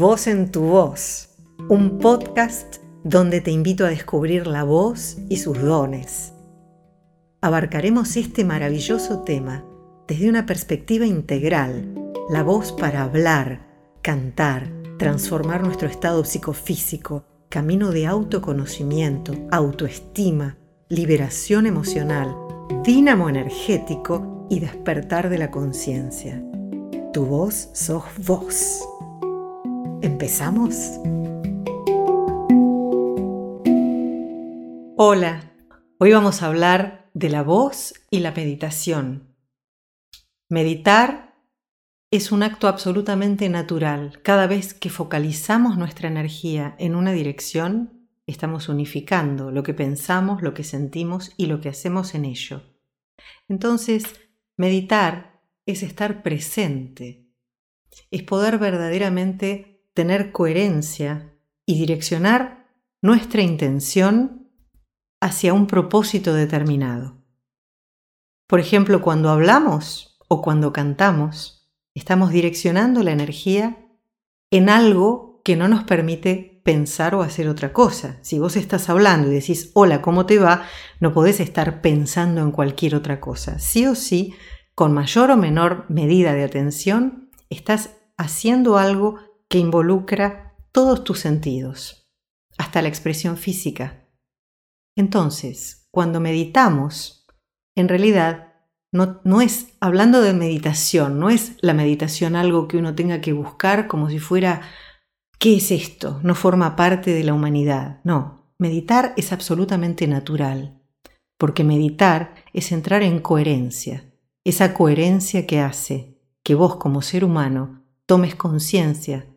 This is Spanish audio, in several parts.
Voz en tu voz, un podcast donde te invito a descubrir la voz y sus dones. Abarcaremos este maravilloso tema desde una perspectiva integral, la voz para hablar, cantar, transformar nuestro estado psicofísico, camino de autoconocimiento, autoestima, liberación emocional, dínamo energético y despertar de la conciencia. Tu voz sos vos. ¿Empezamos? Hola, hoy vamos a hablar de la voz y la meditación. Meditar es un acto absolutamente natural. Cada vez que focalizamos nuestra energía en una dirección, estamos unificando lo que pensamos, lo que sentimos y lo que hacemos en ello. Entonces, meditar es estar presente, es poder verdaderamente tener coherencia y direccionar nuestra intención hacia un propósito determinado. Por ejemplo, cuando hablamos o cuando cantamos, estamos direccionando la energía en algo que no nos permite pensar o hacer otra cosa. Si vos estás hablando y decís, hola, ¿cómo te va? No podés estar pensando en cualquier otra cosa. Sí o sí, con mayor o menor medida de atención, estás haciendo algo que involucra todos tus sentidos, hasta la expresión física. Entonces, cuando meditamos, en realidad no, no, es, hablando de meditación, no es la meditación algo que uno tenga que buscar como si fuera, ¿qué es esto? No forma parte de la humanidad. No, meditar es absolutamente natural, porque meditar es entrar en coherencia, esa coherencia que hace que vos como ser humano tomes conciencia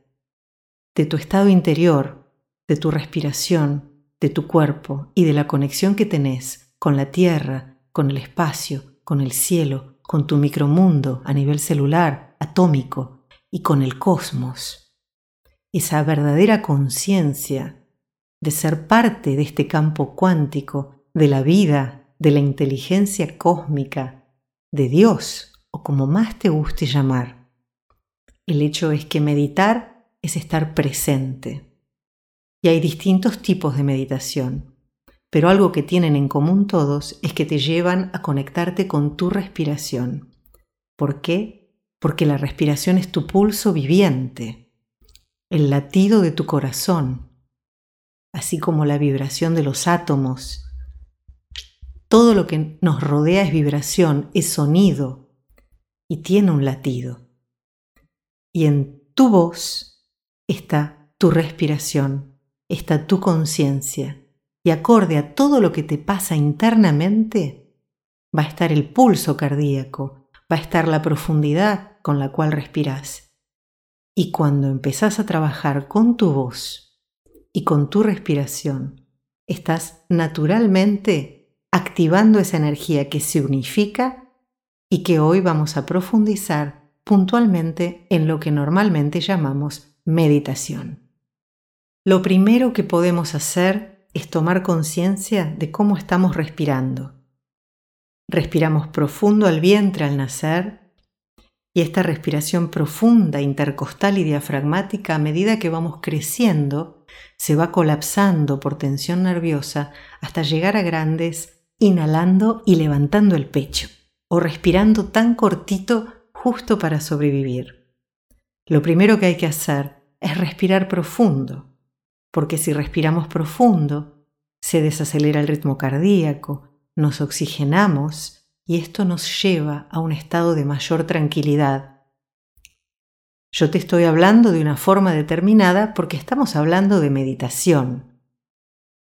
de tu estado interior, de tu respiración, de tu cuerpo y de la conexión que tenés con la tierra, con el espacio, con el cielo, con tu micromundo a nivel celular, atómico y con el cosmos. Esa verdadera conciencia de ser parte de este campo cuántico, de la vida, de la inteligencia cósmica, de Dios, o como más te guste llamar el hecho es que meditar es estar presente. Y hay distintos tipos de meditación, pero algo que tienen en común todos es que te llevan a conectarte con tu respiración. ¿Por qué? Porque la respiración es tu pulso viviente, el latido de tu corazón, así como la vibración de los átomos. Todo lo que nos rodea es vibración, es sonido y tiene un latido y en tu voz está tu respiración, está tu conciencia y acorde a todo lo que te pasa internamente, va a estar el pulso cardíaco, va a estar la profundidad con la cual respiras. Y cuando empezás a trabajar con tu voz y con tu respiración, estás naturalmente activando esa energía que se unifica y que hoy vamos a profundizar puntualmente en lo que normalmente llamamos meditación. Lo primero que podemos hacer es tomar conciencia de cómo estamos respirando. Respiramos profundo al vientre al nacer y esta respiración profunda, intercostal y diafragmática a medida que vamos creciendo se va colapsando por tensión nerviosa hasta llegar a grandes inhalando y levantando el pecho o respirando tan cortito justo para sobrevivir. Lo primero que hay que hacer es respirar profundo, porque si respiramos profundo, se desacelera el ritmo cardíaco, nos oxigenamos y esto nos lleva a un estado de mayor tranquilidad. Yo te estoy hablando de una forma determinada porque estamos hablando de meditación.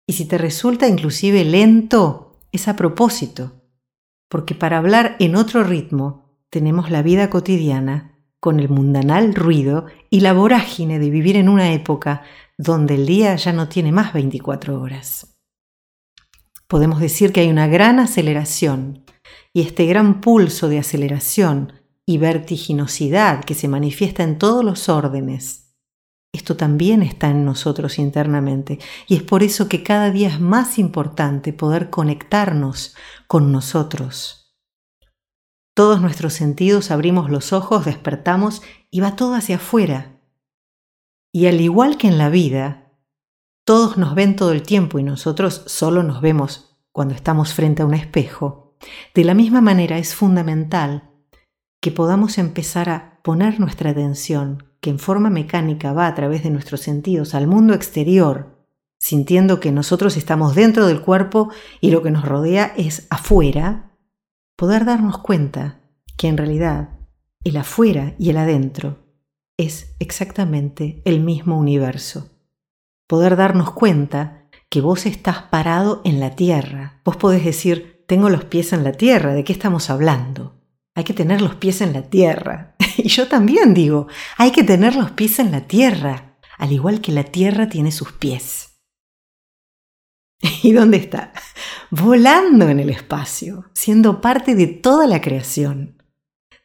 Y si te resulta inclusive lento, es a propósito, porque para hablar en otro ritmo tenemos la vida cotidiana con el mundanal ruido y la vorágine de vivir en una época donde el día ya no tiene más 24 horas. Podemos decir que hay una gran aceleración y este gran pulso de aceleración y vertiginosidad que se manifiesta en todos los órdenes. Esto también está en nosotros internamente y es por eso que cada día es más importante poder conectarnos con nosotros todos nuestros sentidos abrimos los ojos, despertamos y va todo hacia afuera. Y al igual que en la vida, todos nos ven todo el tiempo y nosotros solo nos vemos cuando estamos frente a un espejo, de la misma manera es fundamental que podamos empezar a poner nuestra atención, que en forma mecánica va a través de nuestros sentidos al mundo exterior, sintiendo que nosotros estamos dentro del cuerpo y lo que nos rodea es afuera, poder darnos cuenta que en realidad el afuera y el adentro es exactamente el mismo universo. Poder darnos cuenta que vos estás parado en la tierra. Vos podés decir, tengo los pies en la tierra, ¿de qué estamos hablando? Hay que tener los pies en la tierra. y yo también digo, hay que tener los pies en la tierra, al igual que la tierra tiene sus pies. ¿Y dónde está? Volando en el espacio, siendo parte de toda la creación.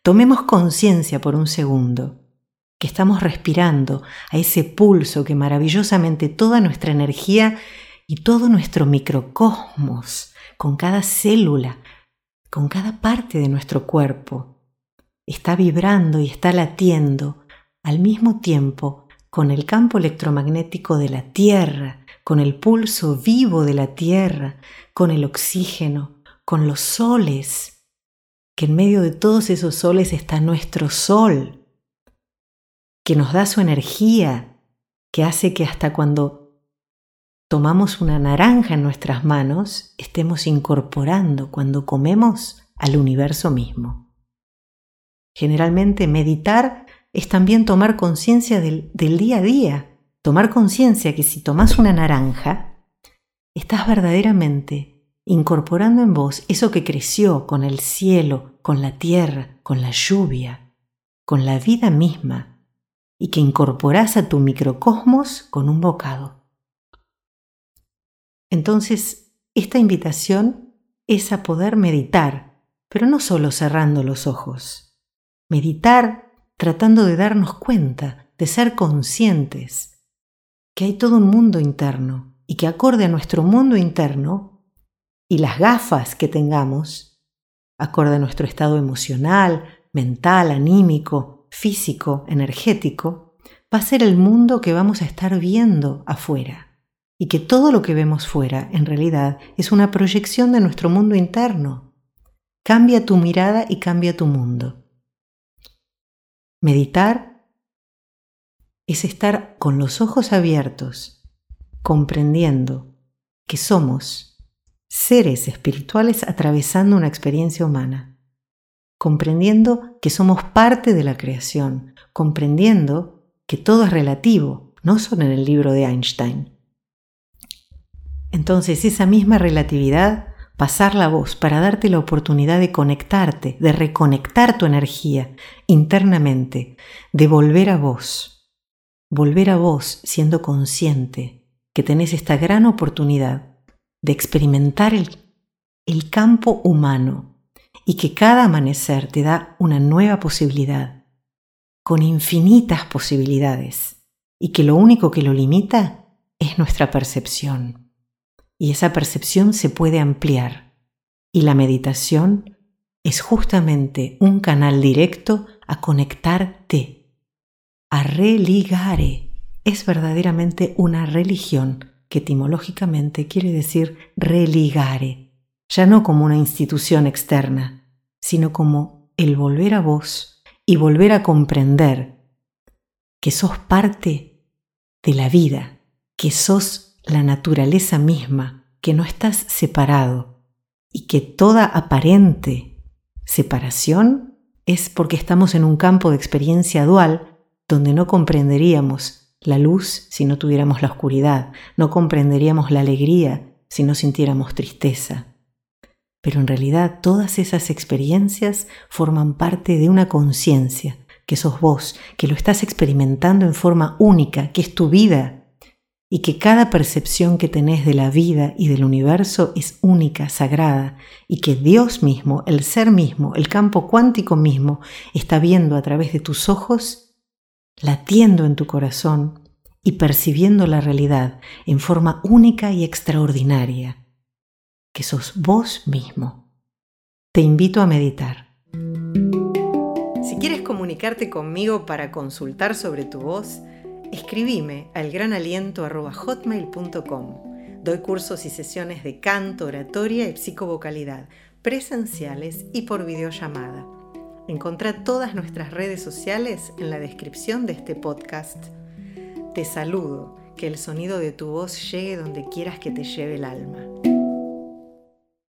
Tomemos conciencia por un segundo que estamos respirando a ese pulso que maravillosamente toda nuestra energía y todo nuestro microcosmos, con cada célula, con cada parte de nuestro cuerpo, está vibrando y está latiendo al mismo tiempo con el campo electromagnético de la Tierra con el pulso vivo de la tierra, con el oxígeno, con los soles, que en medio de todos esos soles está nuestro sol, que nos da su energía, que hace que hasta cuando tomamos una naranja en nuestras manos, estemos incorporando cuando comemos al universo mismo. Generalmente meditar es también tomar conciencia del, del día a día, tomar conciencia que si tomas una naranja, estás verdaderamente incorporando en vos eso que creció con el cielo, con la tierra, con la lluvia, con la vida misma, y que incorporás a tu microcosmos con un bocado. Entonces, esta invitación es a poder meditar, pero no solo cerrando los ojos. Meditar tratando de darnos cuenta, de ser conscientes que hay todo un mundo interno y que acorde a nuestro mundo interno y las gafas que tengamos, acorde a nuestro estado emocional, mental, anímico, físico, energético, va a ser el mundo que vamos a estar viendo afuera y que todo lo que vemos fuera en realidad es una proyección de nuestro mundo interno. Cambia tu mirada y cambia tu mundo. Meditar es estar con los ojos abiertos, comprendiendo que somos seres espirituales atravesando una experiencia humana, comprendiendo que somos parte de la creación, comprendiendo que todo es relativo, no solo en el libro de Einstein. Entonces esa misma relatividad, pasar la voz para darte la oportunidad de conectarte, de reconectar tu energía internamente, de volver a vos volver a vos siendo consciente que tenés esta gran oportunidad de experimentar el, el campo humano y que cada amanecer te da una nueva posibilidad, con infinitas posibilidades, y que lo único que lo limita es nuestra percepción. Y esa percepción se puede ampliar. Y la meditación es justamente un canal directo a conectarte a religare. Es verdaderamente una religión que etimológicamente quiere decir religare, ya no como una institución externa, sino como el volver a vos y volver a comprender que sos parte de la vida, que sos la naturaleza misma, que no estás separado y que toda aparente separación es porque estamos en un campo de experiencia dual donde no comprenderíamos la luz si no tuviéramos la oscuridad, no comprenderíamos la alegría si no sintiéramos tristeza. Pero en realidad todas esas experiencias forman parte de una conciencia, que sos vos, que lo estás experimentando en forma única, que es tu vida, y que cada percepción que tenés de la vida y del universo es única, sagrada, y que Dios mismo, el ser mismo, el campo cuántico mismo, está viendo a través de tus ojos latiendo en tu corazón y percibiendo la realidad en forma única y extraordinaria, que sos vos mismo. Te invito a meditar. Si quieres comunicarte conmigo para consultar sobre tu voz, Escribime al granaliento.hotmail.com. Doy cursos y sesiones de canto, oratoria y psicovocalidad, presenciales y por videollamada. Encontrá todas nuestras redes sociales en la descripción de este podcast. Te saludo, que el sonido de tu voz llegue donde quieras que te lleve el alma.